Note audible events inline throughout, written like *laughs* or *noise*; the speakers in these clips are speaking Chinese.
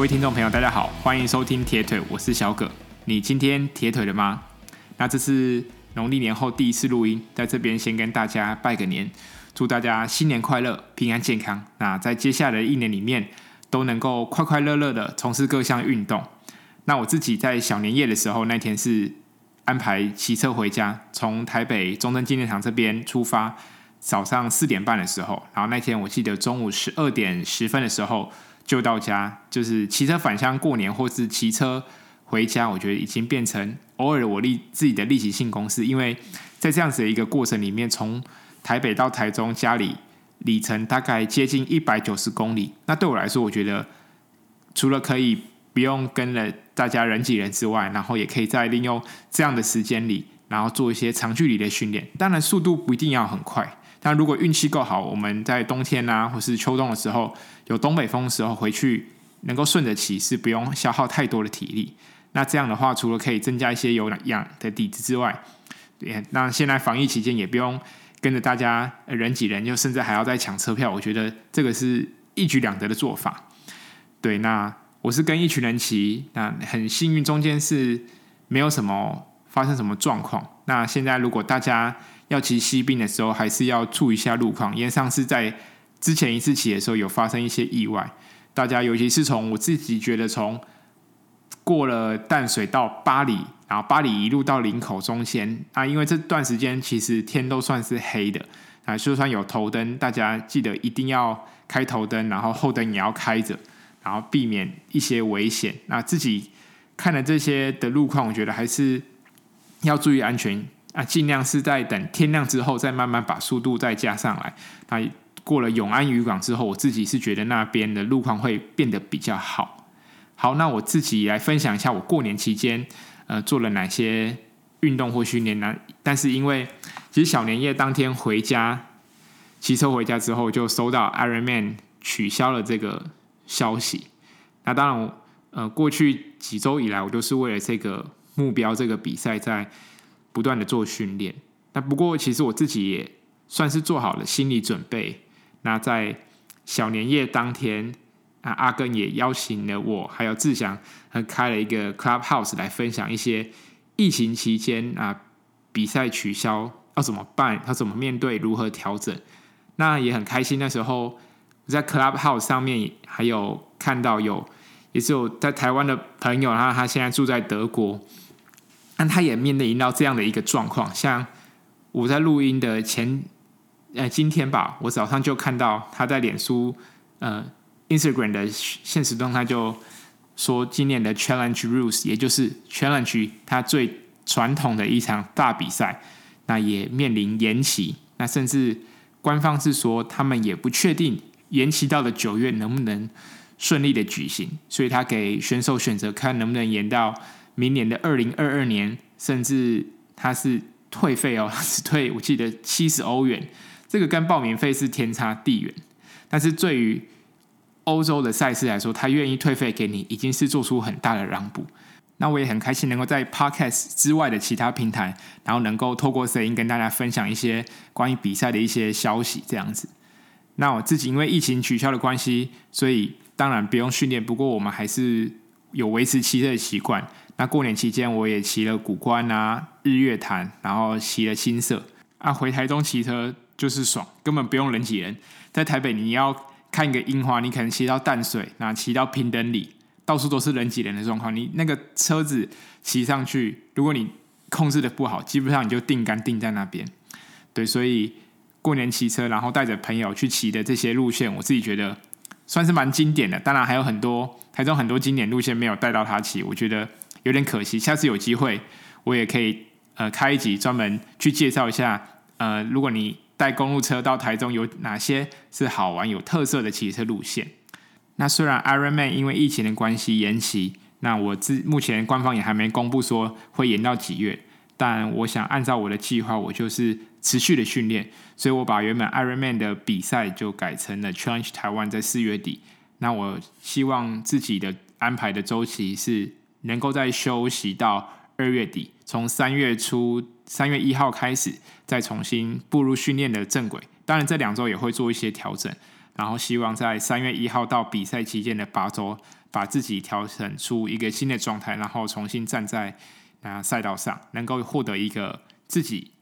各位听众朋友，大家好，欢迎收听铁腿，我是小葛。你今天铁腿了吗？那这是农历年后第一次录音，在这边先跟大家拜个年，祝大家新年快乐、平安健康。那在接下来的一年里面，都能够快快乐乐的从事各项运动。那我自己在小年夜的时候，那天是安排骑车回家，从台北中正纪念堂这边出发，早上四点半的时候，然后那天我记得中午十二点十分的时候。就到家，就是骑车返乡过年，或是骑车回家。我觉得已经变成偶尔我立自己的例行性公事，因为在这样子的一个过程里面，从台北到台中家里里程大概接近一百九十公里。那对我来说，我觉得除了可以不用跟了大家人挤人之外，然后也可以再利用这样的时间里，然后做一些长距离的训练。当然，速度不一定要很快。但如果运气够好，我们在冬天啊，或是秋冬的时候，有东北风的时候回去，能够顺着骑，是不用消耗太多的体力。那这样的话，除了可以增加一些有氧的底子之外，对，那现在防疫期间也不用跟着大家人挤人，就甚至还要再抢车票。我觉得这个是一举两得的做法。对，那我是跟一群人骑，那很幸运，中间是没有什么发生什么状况。那现在如果大家要骑西滨的时候，还是要注意一下路况，因为上次在之前一次骑的时候有发生一些意外。大家尤其是从我自己觉得从过了淡水到八里，然后八里一路到林口中间啊，因为这段时间其实天都算是黑的啊，就算有头灯，大家记得一定要开头灯，然后后灯也要开着，然后避免一些危险。那自己看了这些的路况，我觉得还是要注意安全。啊，尽量是在等天亮之后，再慢慢把速度再加上来。那过了永安渔港之后，我自己是觉得那边的路况会变得比较好。好，那我自己来分享一下我过年期间呃做了哪些运动或训练呢？但是因为其实小年夜当天回家骑车回家之后，就收到 Ironman 取消了这个消息。那当然，呃，过去几周以来，我都是为了这个目标、这个比赛在。不断的做训练，那不过其实我自己也算是做好了心理准备。那在小年夜当天，啊，阿根也邀请了我，还有志祥，开了一个 Clubhouse 来分享一些疫情期间啊比赛取消要怎么办，要怎么面对，如何调整。那也很开心，那时候我在 Clubhouse 上面还有看到有，也是有在台湾的朋友，然后他现在住在德国。但他也面临到这样的一个状况，像我在录音的前呃今天吧，我早上就看到他在脸书呃 Instagram 的现实动态就说，今年的 Challenge Rules，也就是 Challenge 他最传统的一场大比赛，那也面临延期。那甚至官方是说，他们也不确定延期到了九月能不能顺利的举行，所以他给选手选择，看能不能延到。明年的二零二二年，甚至他是退费哦，*laughs* 是退，我记得七十欧元，这个跟报名费是天差地远。但是对于欧洲的赛事来说，他愿意退费给你，已经是做出很大的让步。那我也很开心能够在 Podcast 之外的其他平台，然后能够透过声音跟大家分享一些关于比赛的一些消息，这样子。那我自己因为疫情取消的关系，所以当然不用训练，不过我们还是有维持骑车的习惯。那过年期间，我也骑了古关啊、日月潭，然后骑了新社啊。回台中骑车就是爽，根本不用人挤人。在台北，你要看一个樱花，你可能骑到淡水，那骑到平等里，到处都是人挤人的状况。你那个车子骑上去，如果你控制的不好，基本上你就定杆定在那边。对，所以过年骑车，然后带着朋友去骑的这些路线，我自己觉得算是蛮经典的。当然还有很多台中很多经典路线没有带到他骑，我觉得。有点可惜，下次有机会我也可以呃开一集专门去介绍一下呃，如果你带公路车到台中，有哪些是好玩有特色的骑车路线。那虽然 Ironman 因为疫情的关系延期，那我自目前官方也还没公布说会延到几月，但我想按照我的计划，我就是持续的训练，所以我把原本 Ironman 的比赛就改成了 Challenge 台湾在四月底。那我希望自己的安排的周期是。能够再休息到二月底，从三月初三月一号开始，再重新步入训练的正轨。当然，这两周也会做一些调整。然后希望在三月一号到比赛期间的八周，把自己调整出一个新的状态，然后重新站在啊赛道上，能够获得一个自己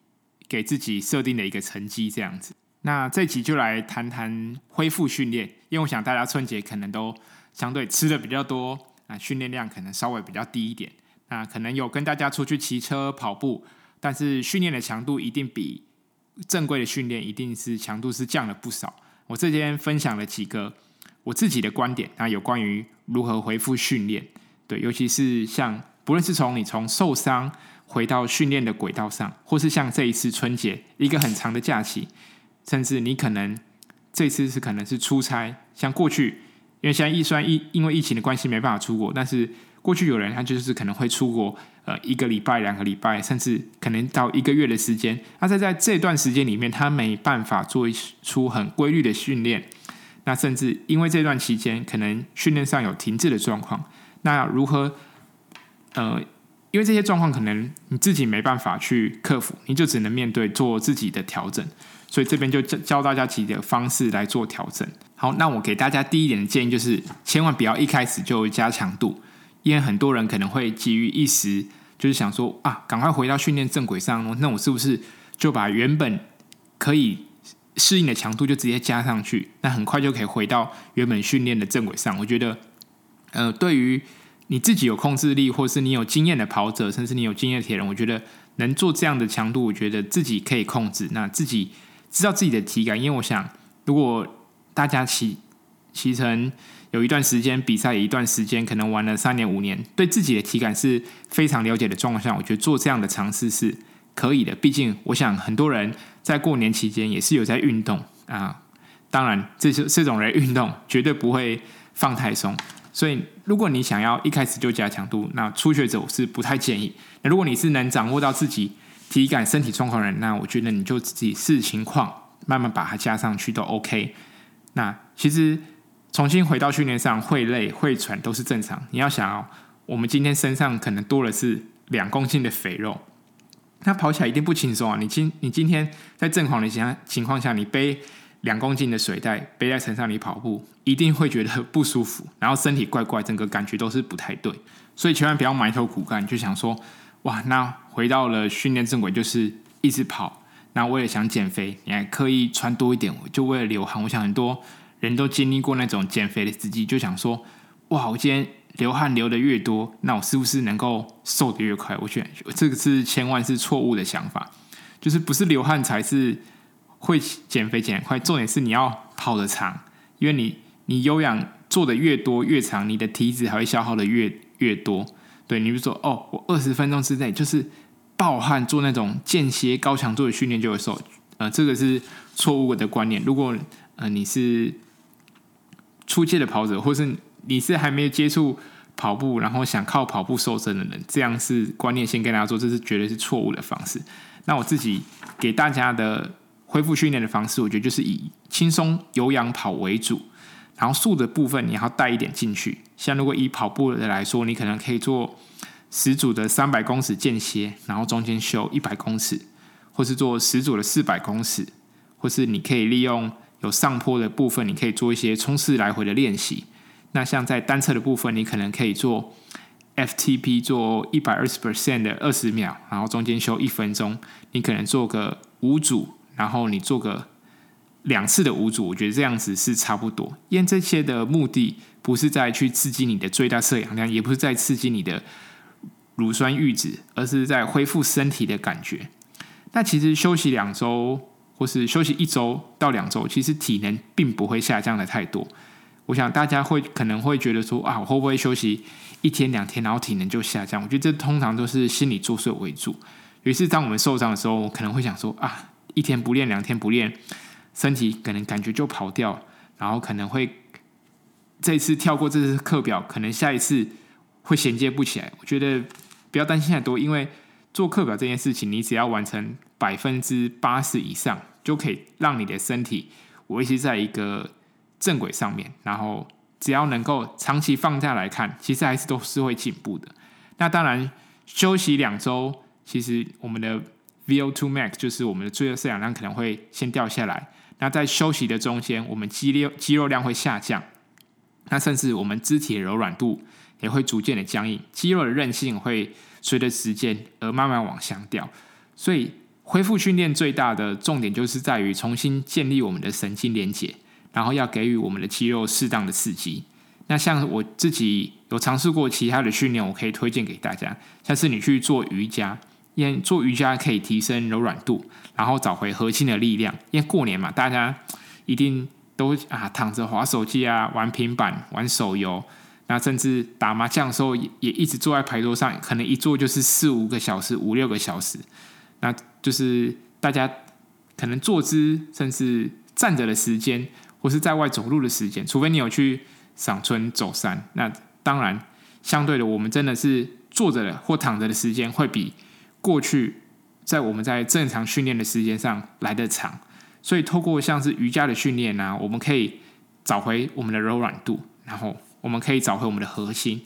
给自己设定的一个成绩，这样子。那这期就来谈谈恢复训练，因为我想大家春节可能都相对吃的比较多，啊，训练量可能稍微比较低一点。那可能有跟大家出去骑车、跑步，但是训练的强度一定比正规的训练一定是强度是降了不少。我这边分享了几个我自己的观点，那有关于如何恢复训练，对，尤其是像不论是从你从受伤回到训练的轨道上，或是像这一次春节一个很长的假期。甚至你可能这次是可能是出差，像过去，因为现在疫虽然疫因为疫情的关系没办法出国，但是过去有人他就是可能会出国，呃，一个礼拜、两个礼拜，甚至可能到一个月的时间。那在在这段时间里面，他没办法做出很规律的训练，那甚至因为这段期间可能训练上有停滞的状况，那如何？呃，因为这些状况可能你自己没办法去克服，你就只能面对做自己的调整。所以这边就教教大家几个方式来做调整。好，那我给大家第一点的建议就是，千万不要一开始就加强度，因为很多人可能会急于一时，就是想说啊，赶快回到训练正轨上，那我是不是就把原本可以适应的强度就直接加上去？那很快就可以回到原本训练的正轨上。我觉得，呃，对于你自己有控制力，或是你有经验的跑者，甚至你有经验的铁人，我觉得能做这样的强度，我觉得自己可以控制。那自己。知道自己的体感，因为我想，如果大家骑骑乘有一段时间比赛，一段时间可能玩了三年五年，对自己的体感是非常了解的状况下，我觉得做这样的尝试是可以的。毕竟，我想很多人在过年期间也是有在运动啊。当然，这些这种人运动绝对不会放太松。所以，如果你想要一开始就加强度，那初学者我是不太建议。那如果你是能掌握到自己。体感、身体状况的人，那我觉得你就自己视情况慢慢把它加上去都 OK。那其实重新回到训练上，会累、会喘都是正常。你要想哦，我们今天身上可能多的是两公斤的肥肉，那跑起来一定不轻松啊！你今你今天在正常的情情况下，你背两公斤的水袋背在身上，你跑步一定会觉得不舒服，*laughs* 然后身体怪怪，整个感觉都是不太对。所以千万不要埋头苦干，就想说。哇，那回到了训练正轨，就是一直跑。那我也想减肥，你还刻意穿多一点，就为了流汗。我想很多人都经历过那种减肥的时机，就想说：哇，我今天流汗流得越多，那我是不是能够瘦得越快？我觉得这个是千万是错误的想法，就是不是流汗才是会减肥减快。重点是你要跑得长，因为你你有氧做的越多越长，你的体脂还会消耗的越越多。对，你比如说，哦，我二十分钟之内就是爆汗做那种间歇高强度的训练就会瘦，呃，这个是错误的观念。如果呃你是初阶的跑者，或是你是还没有接触跑步，然后想靠跑步瘦身的人，这样是观念先跟大家说，这是绝对是错误的方式。那我自己给大家的恢复训练的方式，我觉得就是以轻松有氧跑为主。然后速的部分你要带一点进去，像如果以跑步的来说，你可能可以做十组的三百公尺间歇，然后中间休一百公尺，或是做十组的四百公尺，或是你可以利用有上坡的部分，你可以做一些冲刺来回的练习。那像在单车的部分，你可能可以做 FTP 做一百二十 percent 的二十秒，然后中间休一分钟，你可能做个五组，然后你做个。两次的五组，我觉得这样子是差不多。因为这些的目的不是在去刺激你的最大摄氧量，也不是在刺激你的乳酸阈值，而是在恢复身体的感觉。那其实休息两周，或是休息一周到两周，其实体能并不会下降的太多。我想大家会可能会觉得说啊，我会不会休息一天两天，然后体能就下降？我觉得这通常都是心理作祟为主。于是当我们受伤的时候，可能会想说啊，一天不练，两天不练。身体可能感觉就跑掉，然后可能会这次跳过这次课表，可能下一次会衔接不起来。我觉得不要担心太多，因为做课表这件事情，你只要完成百分之八十以上，就可以让你的身体维持在一个正轨上面。然后只要能够长期放假来看，其实还是都是会进步的。那当然休息两周，其实我们的 VO2 max 就是我们的最热摄氧量可能会先掉下来。那在休息的中间，我们肌肉肌肉量会下降，那甚至我们肢体的柔软度也会逐渐的僵硬，肌肉的韧性会随着时间而慢慢往下掉。所以恢复训练最大的重点就是在于重新建立我们的神经连结，然后要给予我们的肌肉适当的刺激。那像我自己有尝试过其他的训练，我可以推荐给大家，像是你去做瑜伽。因做瑜伽可以提升柔软度，然后找回核心的力量。因为过年嘛，大家一定都啊躺着滑手机啊，玩平板、玩手游，那甚至打麻将的时候也也一直坐在牌桌上，可能一坐就是四五个小时、五六个小时。那就是大家可能坐姿，甚至站着的时间，或是在外走路的时间，除非你有去赏春走山，那当然相对的，我们真的是坐着的或躺着的时间会比。过去在我们在正常训练的时间上来得长，所以透过像是瑜伽的训练呢，我们可以找回我们的柔软度，然后我们可以找回我们的核心，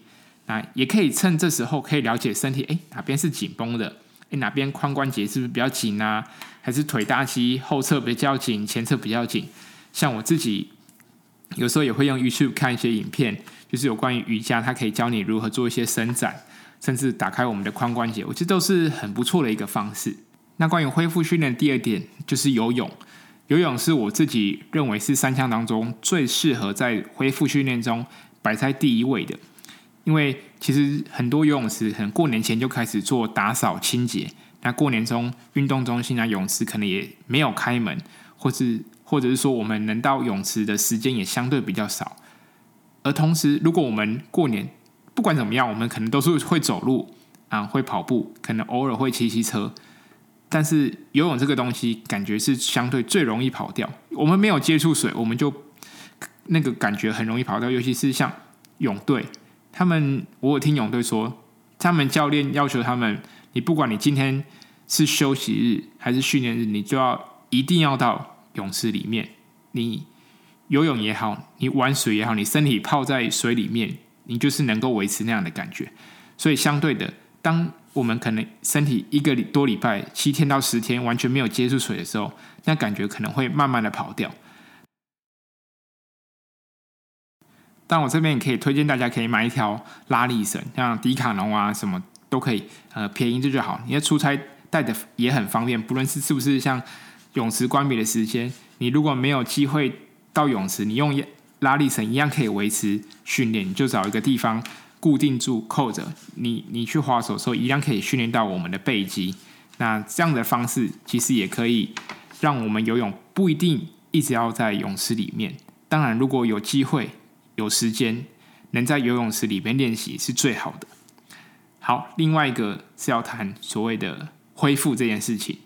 那也可以趁这时候可以了解身体，哎，哪边是紧绷的，哎，哪边髋关节是不是比较紧啊？还是腿大肌后侧比较紧，前侧比较紧？像我自己有时候也会用 YouTube 看一些影片，就是有关于瑜伽，它可以教你如何做一些伸展。甚至打开我们的髋关节，我觉得都是很不错的一个方式。那关于恢复训练第二点就是游泳，游泳是我自己认为是三项当中最适合在恢复训练中摆在第一位的。因为其实很多游泳池可能过年前就开始做打扫清洁，那过年中运动中心啊泳池可能也没有开门，或是或者是说我们能到泳池的时间也相对比较少。而同时，如果我们过年不管怎么样，我们可能都是会走路啊，会跑步，可能偶尔会骑骑车。但是游泳这个东西，感觉是相对最容易跑掉。我们没有接触水，我们就那个感觉很容易跑掉。尤其是像泳队，他们我有听泳队说，他们教练要求他们，你不管你今天是休息日还是训练日，你就要一定要到泳池里面。你游泳也好，你玩水也好，你身体泡在水里面。你就是能够维持那样的感觉，所以相对的，当我们可能身体一个多礼拜、七天到十天完全没有接触水的时候，那感觉可能会慢慢的跑掉。但我这边也可以推荐大家可以买一条拉力绳，像迪卡侬啊什么都可以，呃，便宜这就好。你要出差带的也很方便，不论是是不是像泳池关闭的时间，你如果没有机会到泳池，你用拉力绳一样可以维持训练，就找一个地方固定住扣着，你你去划手的时候一样可以训练到我们的背肌。那这样的方式其实也可以让我们游泳不一定一直要在泳池里面。当然，如果有机会有时间能在游泳池里面练习是最好的。好，另外一个是要谈所谓的恢复这件事情，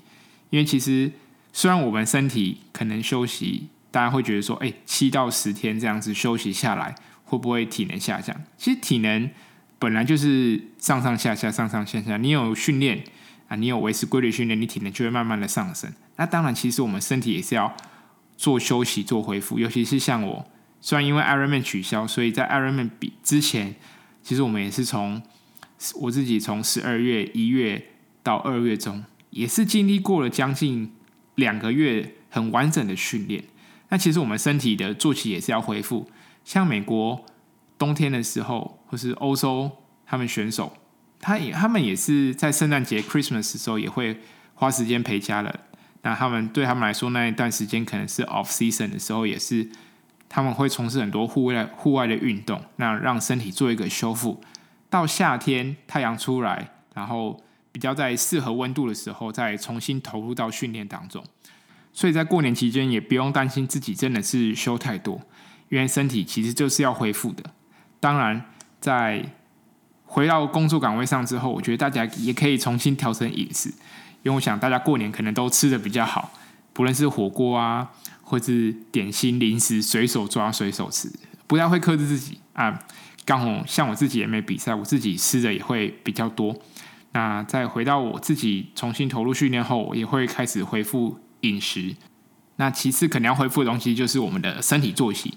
因为其实虽然我们身体可能休息。大家会觉得说，哎，七到十天这样子休息下来，会不会体能下降？其实体能本来就是上上下下、上上下下。你有训练啊，你有维持规律训练，你体能就会慢慢的上升。那当然，其实我们身体也是要做休息、做恢复。尤其是像我，虽然因为 Ironman 取消，所以在 Ironman 比之前，其实我们也是从我自己从十二月、一月到二月中，也是经历过了将近两个月很完整的训练。那其实我们身体的作息也是要恢复，像美国冬天的时候，或是欧洲他们选手，他也他们也是在圣诞节 Christmas 的时候也会花时间陪家人。那他们对他们来说那一段时间可能是 off season 的时候，也是他们会从事很多户外户外的运动，那让身体做一个修复。到夏天太阳出来，然后比较在适合温度的时候，再重新投入到训练当中。所以在过年期间也不用担心自己真的是休太多，因为身体其实就是要恢复的。当然，在回到工作岗位上之后，我觉得大家也可以重新调整饮食，因为我想大家过年可能都吃得比较好，不论是火锅啊，或是点心零食，随手抓随手吃，不太会克制自己啊。刚好像我自己也没比赛，我自己吃的也会比较多。那再回到我自己重新投入训练后，也会开始恢复。饮食，那其次可能要恢复的东西就是我们的身体作息，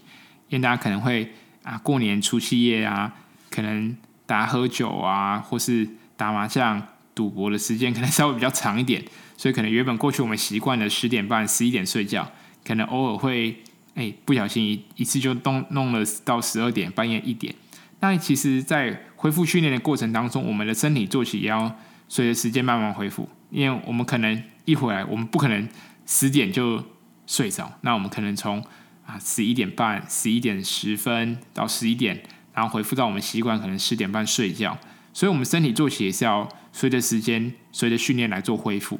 因为大家可能会啊过年除夕夜啊，可能大家喝酒啊，或是打麻将、赌博的时间 *laughs* 可能稍微比较长一点，所以可能原本过去我们习惯的十点半、十一点睡觉，可能偶尔会哎不小心一一次就弄弄了到十二点半夜一点。那其实，在恢复训练的过程当中，我们的身体作息也要随着时间慢慢恢复，因为我们可能一回来，我们不可能十点就睡着，那我们可能从啊十一点半、十一点十分到十一点，然后恢复到我们习惯可能十点半睡觉，所以我们身体作息也是要随着时间、随着训练来做恢复。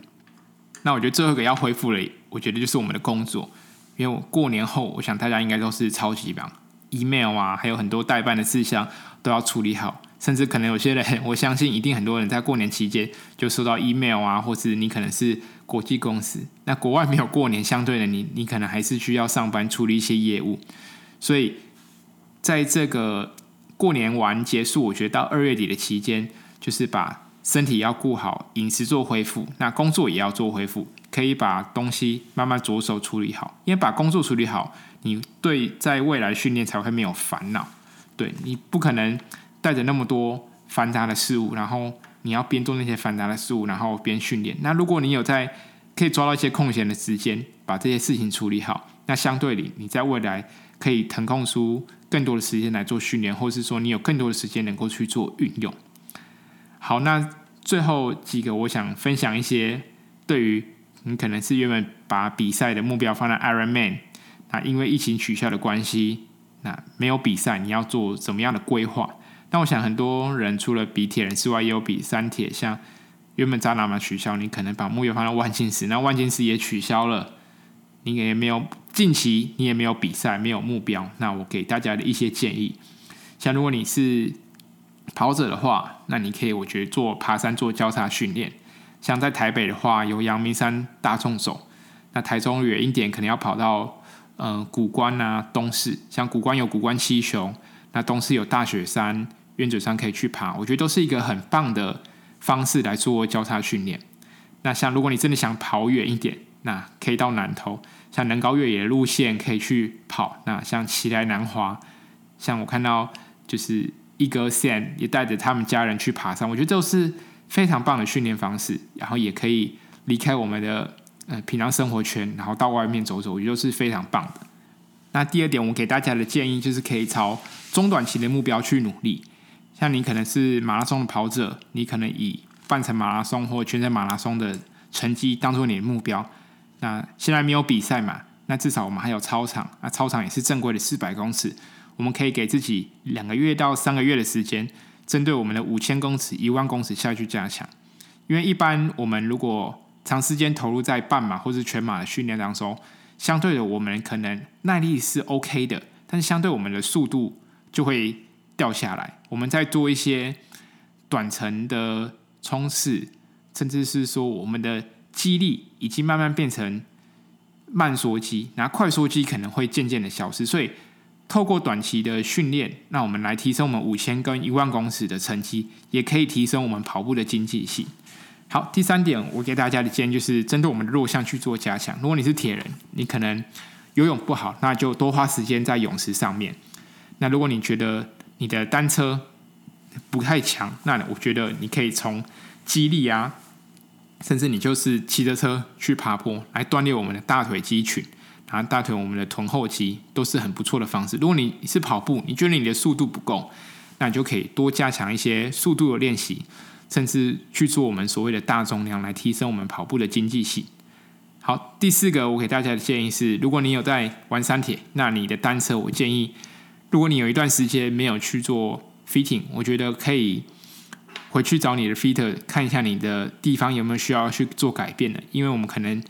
那我觉得最后一个要恢复的，我觉得就是我们的工作，因为我过年后，我想大家应该都是超级忙。email 啊，还有很多待办的事项都要处理好，甚至可能有些人，*laughs* 我相信一定很多人在过年期间就收到 email 啊，或是你可能是国际公司，那国外没有过年，相对的你你可能还是需要上班处理一些业务，所以在这个过年完结束，我觉得到二月底的期间，就是把身体要顾好，饮食做恢复，那工作也要做恢复，可以把东西慢慢着手处理好，因为把工作处理好。你对在未来训练才会没有烦恼，对，你不可能带着那么多繁杂的事物，然后你要边做那些繁杂的事物，然后边训练。那如果你有在可以抓到一些空闲的时间，把这些事情处理好，那相对你你在未来可以腾空出更多的时间来做训练，或是说你有更多的时间能够去做运用。好，那最后几个我想分享一些对于你可能是原本把比赛的目标放在 Ironman。那因为疫情取消的关系，那没有比赛，你要做怎么样的规划？那我想很多人除了比铁人之外，也有比三铁，像原本扎拿马取消，你可能把目标放在万金石，那万金石也取消了，你也没有近期你也没有比赛，没有目标。那我给大家的一些建议，像如果你是跑者的话，那你可以我觉得做爬山做交叉训练，像在台北的话有阳明山大众走，那台中远一点可能要跑到。嗯，古关啊，东势，像古关有古关七雄，那东势有大雪山、鸢嘴山可以去爬，我觉得都是一个很棒的方式来做交叉训练。那像如果你真的想跑远一点，那可以到南投，像南高越野路线可以去跑。那像奇莱南华，像我看到就是一哥 Sam 也带着他们家人去爬山，我觉得都是非常棒的训练方式，然后也可以离开我们的。呃，平常生活圈，然后到外面走走，也就是非常棒的。那第二点，我给大家的建议就是可以朝中短期的目标去努力。像你可能是马拉松的跑者，你可能以半程马拉松或全程马拉松的成绩当做你的目标。那现在没有比赛嘛？那至少我们还有操场，那操场也是正规的四百公尺，我们可以给自己两个月到三个月的时间，针对我们的五千公尺、一万公尺下去加强。因为一般我们如果长时间投入在半马或是全马的训练当中，相对的，我们可能耐力是 OK 的，但是相对我们的速度就会掉下来。我们在做一些短程的冲刺，甚至是说我们的肌力已经慢慢变成慢缩肌，那快缩肌可能会渐渐的消失。所以，透过短期的训练，那我们来提升我们五千跟一万公尺的成绩，也可以提升我们跑步的经济性。好，第三点，我给大家的建议就是针对我们的弱项去做加强。如果你是铁人，你可能游泳不好，那就多花时间在泳池上面。那如果你觉得你的单车不太强，那我觉得你可以从肌力啊，甚至你就是骑着车去爬坡来锻炼我们的大腿肌群，然后大腿我们的臀后肌都是很不错的方式。如果你是跑步，你觉得你的速度不够，那你就可以多加强一些速度的练习。甚至去做我们所谓的大重量，来提升我们跑步的经济性。好，第四个我给大家的建议是，如果你有在玩山铁，那你的单车，我建议，如果你有一段时间没有去做 fitting，我觉得可以回去找你的 fitter 看一下你的地方有没有需要去做改变的。因为我们可能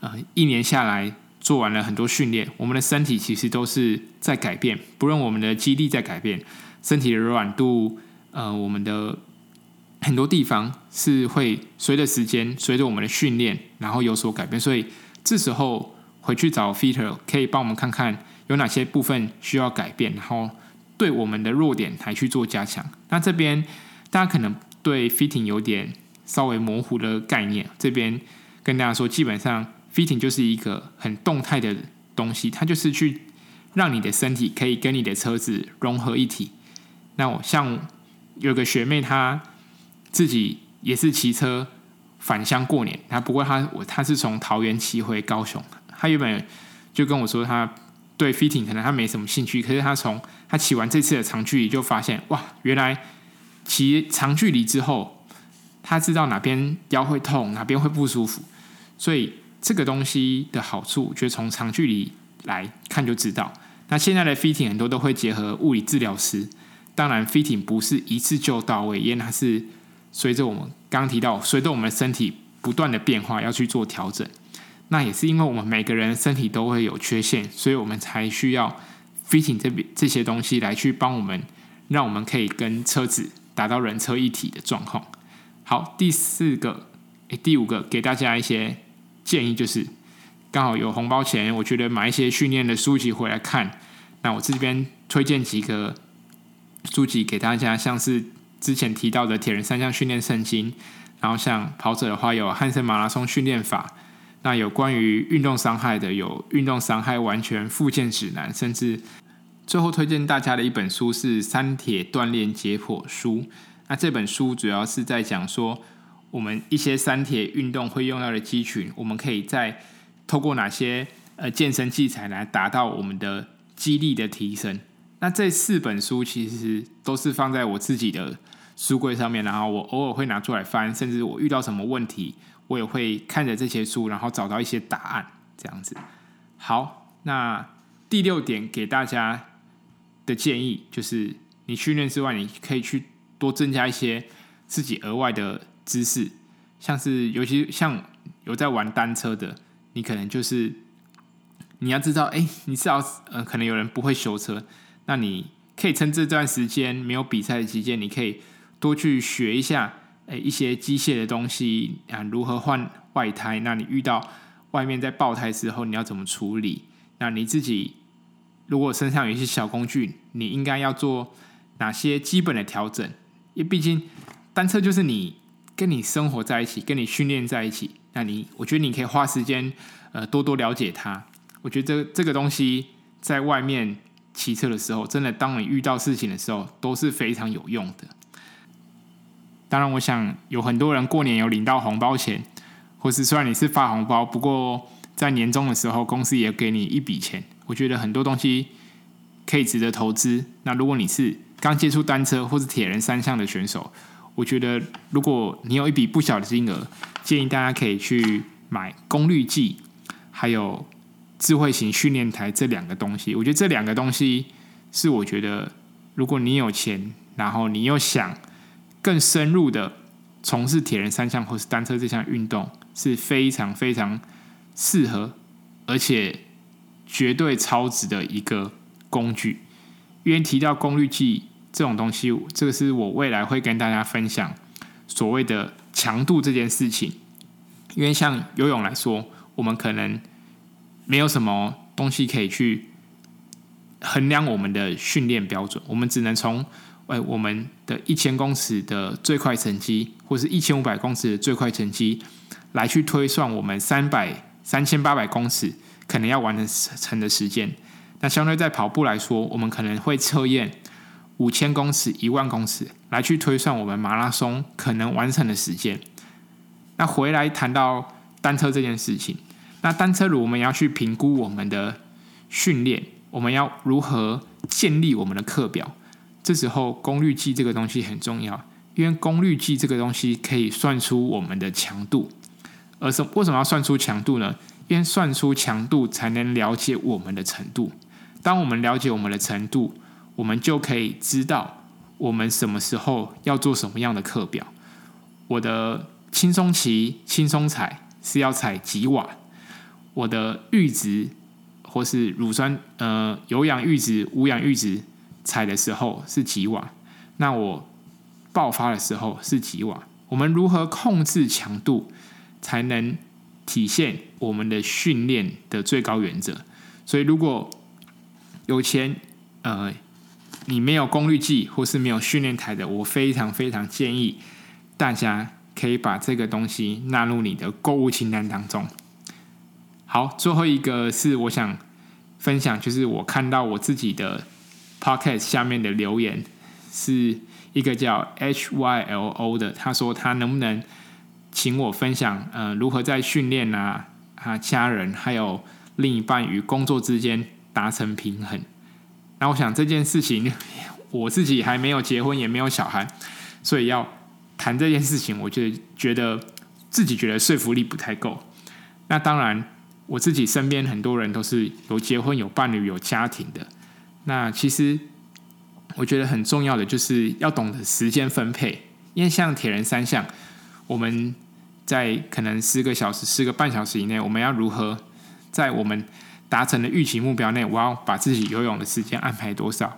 呃一年下来做完了很多训练，我们的身体其实都是在改变，不论我们的肌力在改变，身体的柔软度，呃，我们的。很多地方是会随着时间，随着我们的训练，然后有所改变。所以这时候回去找 fitter 可以帮我们看看有哪些部分需要改变，然后对我们的弱点还去做加强。那这边大家可能对 fitting 有点稍微模糊的概念，这边跟大家说，基本上 fitting 就是一个很动态的东西，它就是去让你的身体可以跟你的车子融合一体。那我像有个学妹她。自己也是骑车返乡过年，她不过她我她是从桃园骑回高雄，她原本就跟我说她对 fitting 可能他没什么兴趣，可是他从他骑完这次的长距离就发现，哇，原来骑长距离之后，他知道哪边腰会痛，哪边会不舒服，所以这个东西的好处，就从长距离来看就知道。那现在的 fitting 很多都会结合物理治疗师，当然 fitting 不是一次就到位，因为它是随着我们刚提到，随着我们身体不断的变化要去做调整。那也是因为我们每个人身体都会有缺陷，所以我们才需要 fitting 这边这些东西来去帮我们，让我们可以跟车子达到人车一体的状况。好，第四个，诶，第五个给大家一些建议就是。刚好有红包钱，我觉得买一些训练的书籍回来看。那我这边推荐几个书籍给大家，像是之前提到的《铁人三项训练圣经》，然后像跑者的话有《汉森马拉松训练法》，那有关于运动伤害的有《运动伤害完全复健指南》，甚至最后推荐大家的一本书是《三铁锻炼解剖书》。那这本书主要是在讲说，我们一些三铁运动会用到的肌群，我们可以在透过哪些呃健身器材来达到我们的肌力的提升？那这四本书其实都是放在我自己的书柜上面，然后我偶尔会拿出来翻，甚至我遇到什么问题，我也会看着这些书，然后找到一些答案，这样子。好，那第六点给大家的建议就是，你训练之外，你可以去多增加一些自己额外的知识，像是尤其像有在玩单车的。你可能就是你要知道，哎，你知道，呃，可能有人不会修车，那你可以趁这段时间没有比赛的期间，你可以多去学一下，哎，一些机械的东西啊，如何换外胎？那你遇到外面在爆胎之后，你要怎么处理？那你自己如果身上有一些小工具，你应该要做哪些基本的调整？因为毕竟单车就是你跟你生活在一起，跟你训练在一起。那你，我觉得你可以花时间，呃，多多了解它。我觉得这这个东西在外面骑车的时候，真的，当你遇到事情的时候，都是非常有用的。当然，我想有很多人过年有领到红包钱，或是虽然你是发红包，不过在年终的时候，公司也给你一笔钱。我觉得很多东西可以值得投资。那如果你是刚接触单车或是铁人三项的选手，我觉得，如果你有一笔不小的金额，建议大家可以去买功率计，还有智慧型训练台这两个东西。我觉得这两个东西是我觉得，如果你有钱，然后你又想更深入的从事铁人三项或是单车这项运动，是非常非常适合，而且绝对超值的一个工具。因为提到功率计。这种东西，这个是我未来会跟大家分享所谓的强度这件事情。因为像游泳来说，我们可能没有什么东西可以去衡量我们的训练标准，我们只能从呃我们的一千公尺的最快成绩，或是一千五百公尺的最快成绩，来去推算我们三百三千八百公尺可能要完成的时间。那相对在跑步来说，我们可能会测验。五千公尺、一万公尺，来去推算我们马拉松可能完成的时间。那回来谈到单车这件事情，那单车如我们要去评估我们的训练，我们要如何建立我们的课表？这时候功率计这个东西很重要，因为功率计这个东西可以算出我们的强度。而什为什么要算出强度呢？因为算出强度才能了解我们的程度。当我们了解我们的程度，我们就可以知道我们什么时候要做什么样的课表。我的轻松骑、轻松踩是要踩几瓦？我的阈值或是乳酸呃有氧阈值、无氧阈值踩的时候是几瓦？那我爆发的时候是几瓦？我们如何控制强度，才能体现我们的训练的最高原则？所以如果有钱呃。你没有功率计或是没有训练台的，我非常非常建议大家可以把这个东西纳入你的购物清单当中。好，最后一个是我想分享，就是我看到我自己的 podcast 下面的留言，是一个叫 HYLO 的，他说他能不能请我分享，呃，如何在训练啊，啊，家人还有另一半与工作之间达成平衡。那我想这件事情，我自己还没有结婚，也没有小孩，所以要谈这件事情，我就觉得自己觉得说服力不太够。那当然，我自己身边很多人都是有结婚、有伴侣、有家庭的。那其实我觉得很重要的就是要懂得时间分配，因为像铁人三项，我们在可能四个小时、四个半小时以内，我们要如何在我们达成的预期目标内，我要把自己游泳的时间安排多少？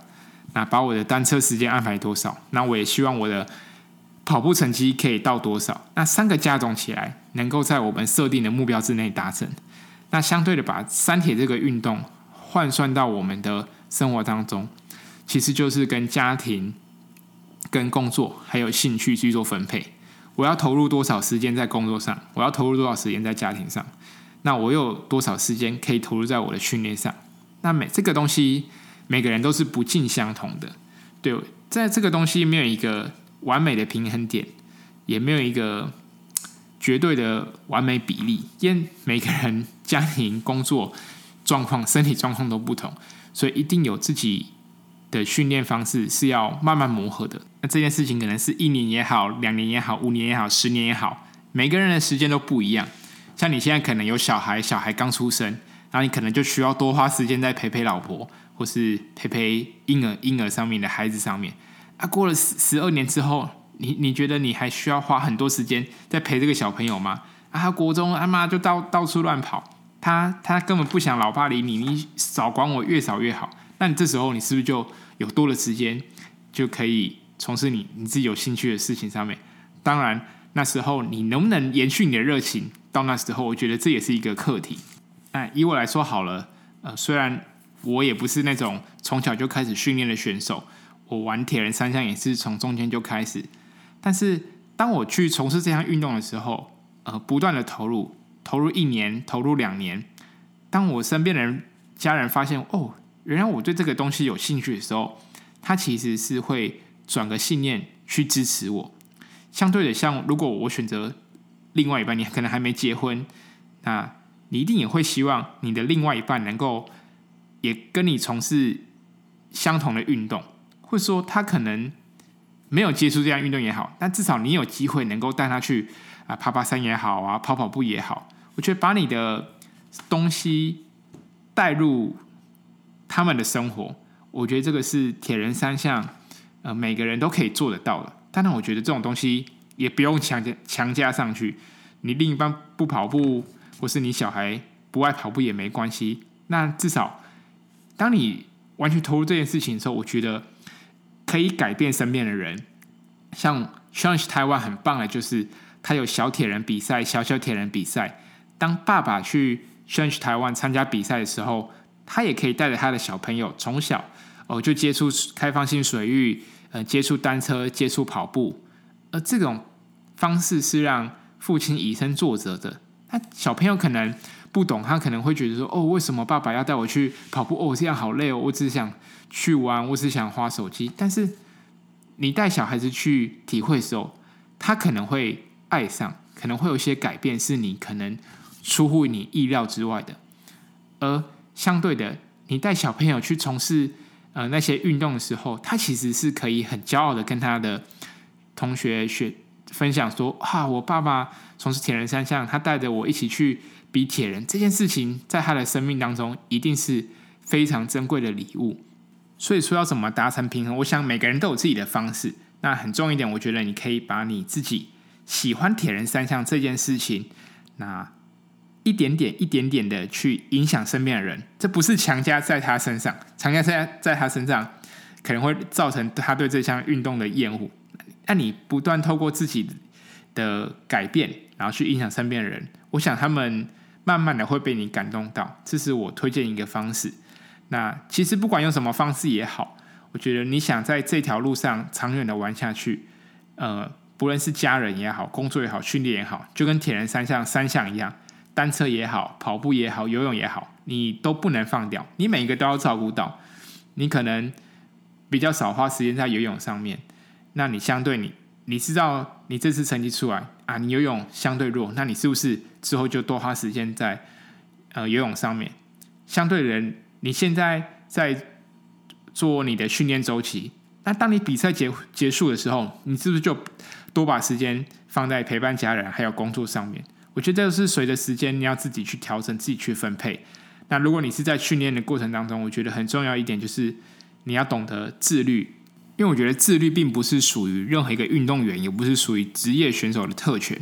那把我的单车时间安排多少？那我也希望我的跑步成绩可以到多少？那三个加总起来，能够在我们设定的目标之内达成。那相对的，把三铁这个运动换算到我们的生活当中，其实就是跟家庭、跟工作还有兴趣去做分配。我要投入多少时间在工作上？我要投入多少时间在家庭上？那我有多少时间可以投入在我的训练上？那每这个东西，每个人都是不尽相同的。对，在这个东西没有一个完美的平衡点，也没有一个绝对的完美比例，因每个人家庭、工作状况、身体状况都不同，所以一定有自己的训练方式是要慢慢磨合的。那这件事情可能是一年也好，两年也好，五年也好，十年也好，每个人的时间都不一样。像你现在可能有小孩，小孩刚出生，然后你可能就需要多花时间在陪陪老婆，或是陪陪婴儿婴儿上面的孩子上面。啊，过了十十二年之后，你你觉得你还需要花很多时间在陪这个小朋友吗？啊，他国中他妈就到到处乱跑，他他根本不想老爸理你，你少管我越少越好。那你这时候你是不是就有多的时间就可以从事你你自己有兴趣的事情上面？当然，那时候你能不能延续你的热情到那时候，我觉得这也是一个课题。哎，以我来说好了，呃，虽然我也不是那种从小就开始训练的选手。我玩铁人三项也是从中间就开始，但是当我去从事这项运动的时候，呃，不断的投入，投入一年，投入两年，当我身边的人、家人发现，哦，原来我对这个东西有兴趣的时候，他其实是会转个信念去支持我。相对的，像如果我选择另外一半，你可能还没结婚，那你一定也会希望你的另外一半能够也跟你从事相同的运动。或者说他可能没有接触这样运动也好，但至少你有机会能够带他去啊爬爬山也好啊，跑跑步也好。我觉得把你的东西带入他们的生活，我觉得这个是铁人三项呃每个人都可以做得到的。当然，我觉得这种东西也不用强加强加上去。你另一半不跑步，或是你小孩不爱跑步也没关系。那至少当你完全投入这件事情的时候，我觉得。可以改变身边的人，像 Challenge Taiwan 很棒的，就是他有小铁人比赛、小小铁人比赛。当爸爸去 Challenge Taiwan 参加比赛的时候，他也可以带着他的小朋友从小哦就接触开放性水域，呃，接触单车、接触跑步。而这种方式是让父亲以身作则的。那小朋友可能不懂，他可能会觉得说：“哦，为什么爸爸要带我去跑步？哦，这样好累哦，我只想。”去玩，我只想花手机。但是你带小孩子去体会的时候，他可能会爱上，可能会有一些改变，是你可能出乎你意料之外的。而相对的，你带小朋友去从事呃那些运动的时候，他其实是可以很骄傲的跟他的同学学分享说：“啊，我爸爸从事铁人三项，他带着我一起去比铁人。”这件事情在他的生命当中一定是非常珍贵的礼物。所以说要怎么达成平衡？我想每个人都有自己的方式。那很重要一点，我觉得你可以把你自己喜欢铁人三项这件事情，那一点点、一点点的去影响身边的人。这不是强加在他身上，强加在在他身上可能会造成他对这项运动的厌恶。那你不断透过自己的改变，然后去影响身边的人，我想他们慢慢的会被你感动到。这是我推荐一个方式。那其实不管用什么方式也好，我觉得你想在这条路上长远的玩下去，呃，不论是家人也好，工作也好，训练也好，就跟铁人三项三项一样，单车也好，跑步也好，游泳也好，你都不能放掉，你每一个都要照顾到。你可能比较少花时间在游泳上面，那你相对你你知道你这次成绩出来啊，你游泳相对弱，那你是不是之后就多花时间在呃游泳上面？相对的人，你现在在做你的训练周期，那当你比赛结结束的时候，你是不是就多把时间放在陪伴家人还有工作上面？我觉得是随着时间你要自己去调整，自己去分配。那如果你是在训练的过程当中，我觉得很重要一点就是你要懂得自律，因为我觉得自律并不是属于任何一个运动员，也不是属于职业选手的特权，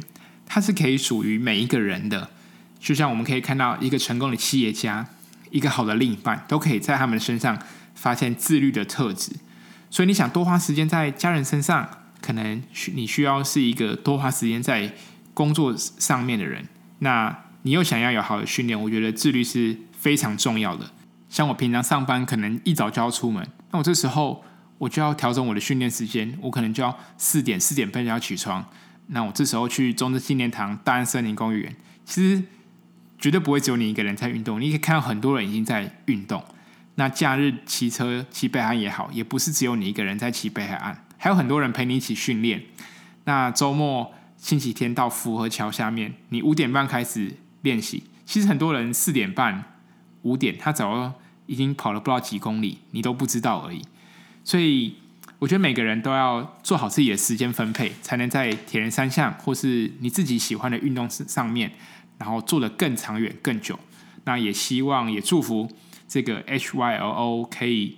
它是可以属于每一个人的。就像我们可以看到一个成功的企业家，一个好的另一半，都可以在他们身上发现自律的特质。所以你想多花时间在家人身上，可能需你需要是一个多花时间在工作上面的人。那你又想要有好的训练，我觉得自律是非常重要的。像我平常上班，可能一早就要出门，那我这时候我就要调整我的训练时间，我可能就要四点四点半就要起床。那我这时候去中正纪念堂、大安森林公园，其实绝对不会只有你一个人在运动，你可以看到很多人已经在运动。那假日骑车骑北海岸也好，也不是只有你一个人在骑北海岸，还有很多人陪你一起训练。那周末星期天到福和桥下面，你五点半开始练习，其实很多人四点半。五点，他早已经跑了不知道几公里，你都不知道而已。所以我觉得每个人都要做好自己的时间分配，才能在铁人三项或是你自己喜欢的运动上面，然后做得更长远、更久。那也希望也祝福这个 HYLO 可以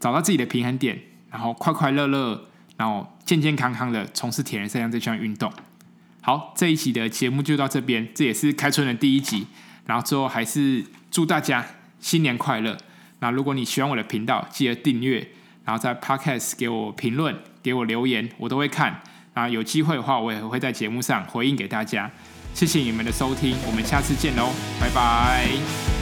找到自己的平衡点，然后快快乐乐，然后健健康康的从事铁人三项这项运动。好，这一期的节目就到这边，这也是开春的第一集。然后最后还是祝大家新年快乐。那如果你喜欢我的频道，记得订阅，然后在 Podcast 给我评论，给我留言，我都会看。啊有机会的话，我也会在节目上回应给大家。谢谢你们的收听，我们下次见喽，拜拜。